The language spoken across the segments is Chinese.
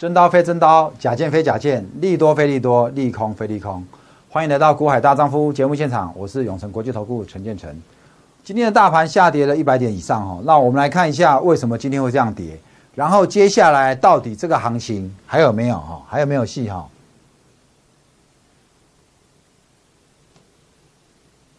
真刀非真刀，假剑非假剑，利多非利多，利空非利空。欢迎来到《股海大丈夫》节目现场，我是永诚国际投顾陈建成。今天的大盘下跌了一百点以上哈，那我们来看一下为什么今天会这样跌，然后接下来到底这个行情还有没有哈？还有没有戏哈？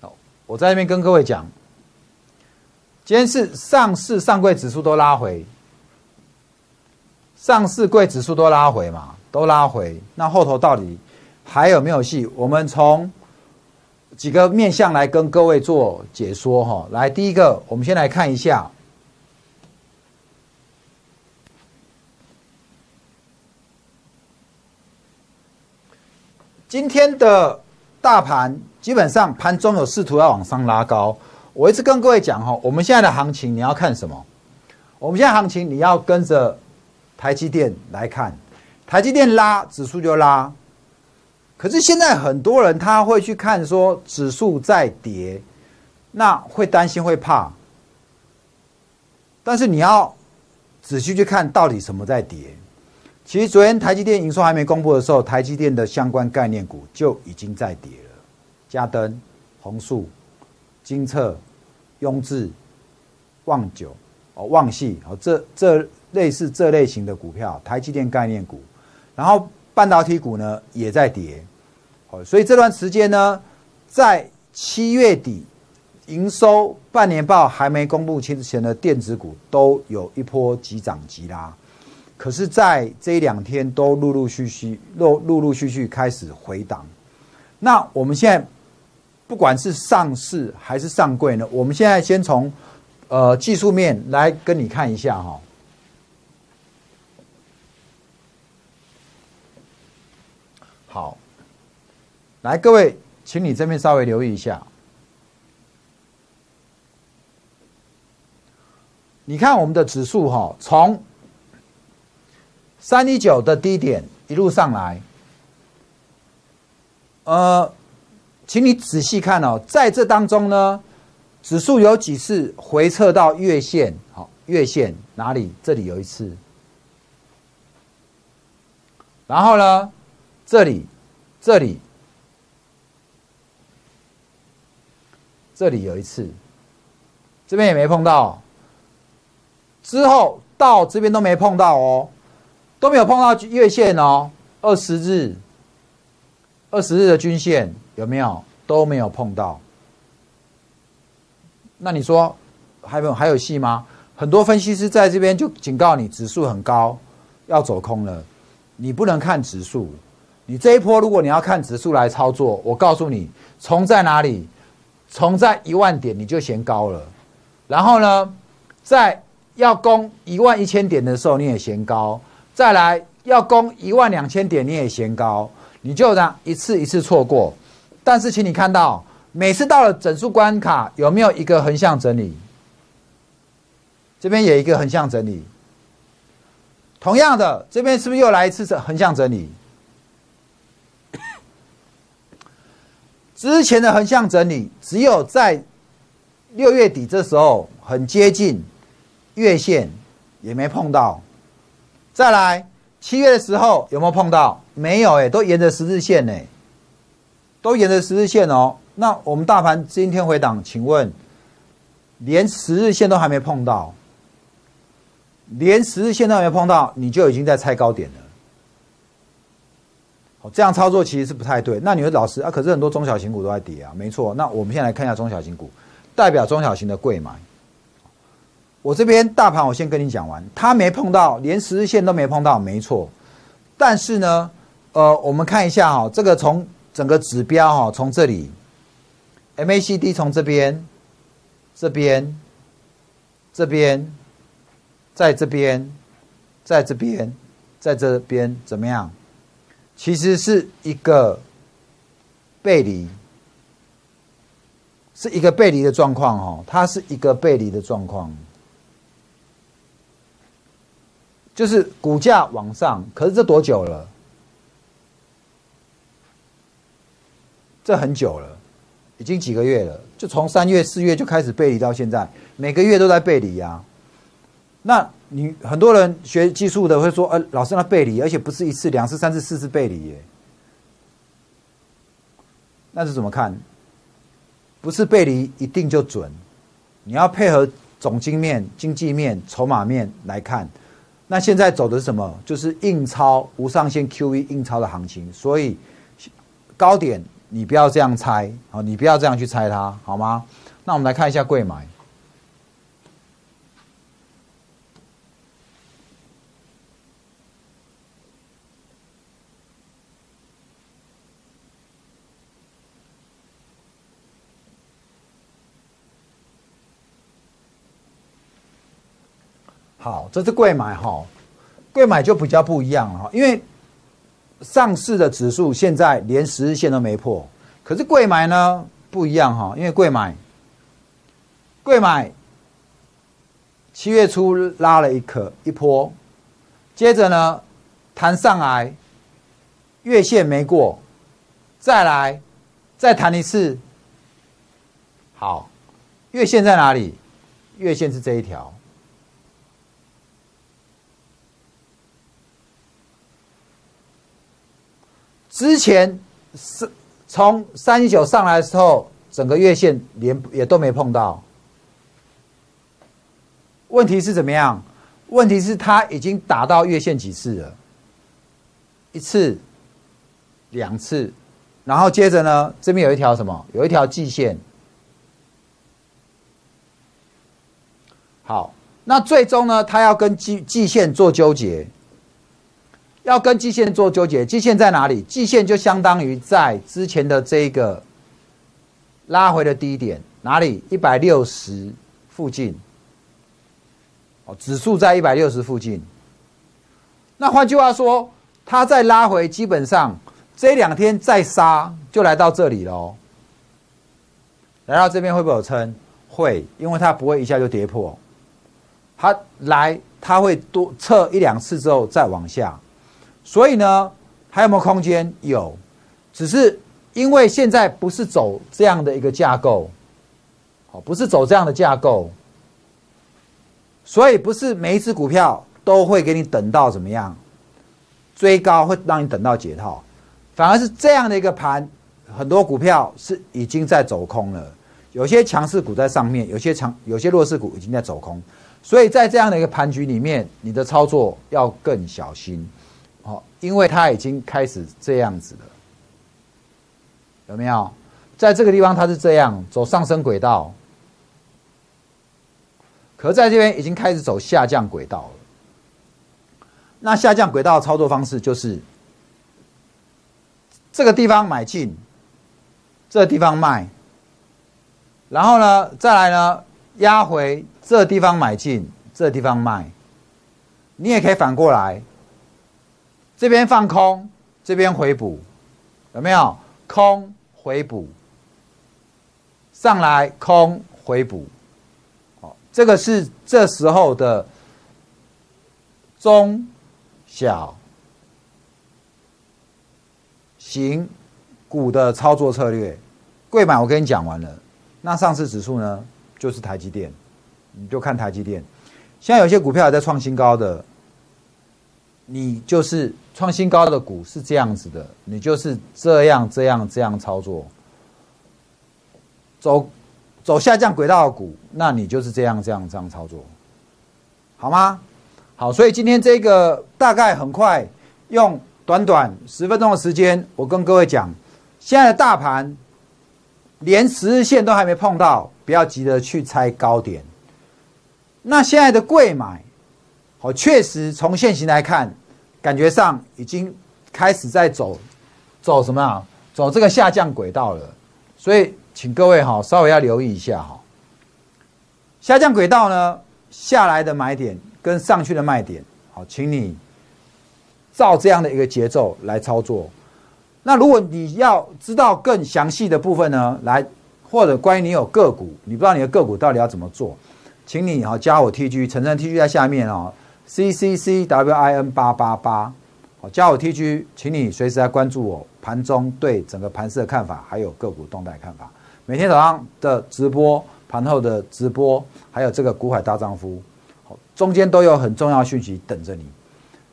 好，我在那边跟各位讲，今天是上市上柜指数都拉回。上市柜指数都拉回嘛，都拉回。那后头到底还有没有戏？我们从几个面向来跟各位做解说哈。来，第一个，我们先来看一下今天的大盘，基本上盘中有试图要往上拉高。我一直跟各位讲哈，我们现在的行情你要看什么？我们现在行情你要跟着。台积电来看，台积电拉指数就拉，可是现在很多人他会去看说指数在跌，那会担心会怕，但是你要仔细去看到底什么在跌。其实昨天台积电营收还没公布的时候，台积电的相关概念股就已经在跌了，嘉登、宏树、金策、雍智、旺九、哦旺系，哦这这。类似这类型的股票，台积电概念股，然后半导体股呢也在跌，好，所以这段时间呢，在七月底营收半年报还没公布之前的电子股都有一波急涨急拉，可是，在这两天都陆陆续续陆陆陆续续开始回档。那我们现在不管是上市还是上柜呢，我们现在先从呃技术面来跟你看一下哈。好，来各位，请你这边稍微留意一下。你看我们的指数哈，从三一九的低点一路上来，呃，请你仔细看哦，在这当中呢，指数有几次回撤到月线，好，月线哪里？这里有一次，然后呢？这里，这里，这里有一次，这边也没碰到。之后到这边都没碰到哦，都没有碰到月线哦。二十日，二十日的均线有没有？都没有碰到。那你说还有还有戏吗？很多分析师在这边就警告你，指数很高，要走空了。你不能看指数。你这一波，如果你要看指数来操作，我告诉你，从在哪里，从在一万点你就嫌高了，然后呢，在要攻一万一千点的时候你也嫌高，再来要攻一万两千点你也嫌高，你就这样一次一次错过。但是，请你看到，每次到了整数关卡，有没有一个横向整理？这边有一个横向整理。同样的，这边是不是又来一次横向整理？之前的横向整理，只有在六月底这时候很接近月线，也没碰到。再来七月的时候有没有碰到？没有哎，都沿着十字线呢，都沿着十字线哦。那我们大盘今天回档，请问连十日线都还没碰到，连十日线都还没碰到，你就已经在猜高点了。这样操作其实是不太对。那你说老师啊，可是很多中小型股都在跌啊，没错。那我们先来看一下中小型股，代表中小型的贵买。我这边大盘我先跟你讲完，它没碰到，连十日线都没碰到，没错。但是呢，呃，我们看一下哈，这个从整个指标哈，从这里 MACD 从这边、这边、这边，在这边，在这边，在这边怎么样？其实是一个背离，是一个背离的状况哦，它是一个背离的状况，就是股价往上，可是这多久了？这很久了，已经几个月了，就从三月、四月就开始背离到现在，每个月都在背离呀。那你很多人学技术的会说，呃，老师那背离，而且不是一次、两次、三次、四次背离耶，那是怎么看？不是背离一定就准，你要配合总经面、经济面、筹码面来看。那现在走的是什么？就是印钞无上限 QE 印钞的行情，所以高点你不要这样猜，好，你不要这样去猜它，好吗？那我们来看一下贵买。好，这是贵买哈，贵买就比较不一样了哈，因为上市的指数现在连十日线都没破，可是贵买呢不一样哈，因为贵买，贵买七月初拉了一颗一波，接着呢弹上来，月线没过，再来再弹一次，好，月线在哪里？月线是这一条。之前是从三一九上来的时候，整个月线连也都没碰到。问题是怎么样？问题是它已经打到月线几次了？一次、两次，然后接着呢，这边有一条什么？有一条季线。好，那最终呢，它要跟季季线做纠结。要跟季线做纠结，季线在哪里？季线就相当于在之前的这个拉回的低点哪里？一百六十附近。哦，指数在一百六十附近。那换句话说，它在拉回，基本上这两天再杀就来到这里喽。来到这边会不会有撑？会，因为它不会一下就跌破。它来，它会多测一两次之后再往下。所以呢，还有没有空间？有，只是因为现在不是走这样的一个架构，好，不是走这样的架构，所以不是每一只股票都会给你等到怎么样。追高，会让你等到解套，反而是这样的一个盘，很多股票是已经在走空了，有些强势股在上面，有些强，有些弱势股已经在走空，所以在这样的一个盘局里面，你的操作要更小心。因为它已经开始这样子了，有没有？在这个地方它是这样走上升轨道，可在这边已经开始走下降轨道了。那下降轨道的操作方式就是这个地方买进，这地方卖，然后呢，再来呢压回这地方买进，这地方卖。你也可以反过来。这边放空，这边回补，有没有空回补？上来空回补，好，这个是这时候的中小型股的操作策略。贵买我跟你讲完了，那上市指数呢？就是台积电，你就看台积电。现在有些股票还在创新高的。你就是创新高的股是这样子的，你就是这样这样这样操作，走走下降轨道的股，那你就是这样这样这样操作，好吗？好，所以今天这个大概很快用短短十分钟的时间，我跟各位讲，现在的大盘连十日线都还没碰到，不要急着去猜高点。那现在的贵买。好，确实从现行来看，感觉上已经开始在走，走什么啊？走这个下降轨道了。所以，请各位哈稍微要留意一下哈。下降轨道呢，下来的买点跟上去的卖点，好，请你照这样的一个节奏来操作。那如果你要知道更详细的部分呢，来或者关于你有个股，你不知道你的个股到底要怎么做，请你哈加我 T G，陈晨 T G 在下面哦。C C C W I N 八八八，好，加我 T G，请你随时来关注我盘中对整个盘势的看法，还有个股动态看法。每天早上的直播，盘后的直播，还有这个股海大丈夫，好，中间都有很重要讯息等着你。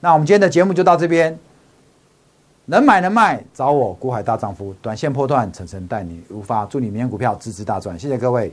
那我们今天的节目就到这边，能买能卖找我股海大丈夫，短线破断，层层带你入发，祝你明天股票支持大赚，谢谢各位。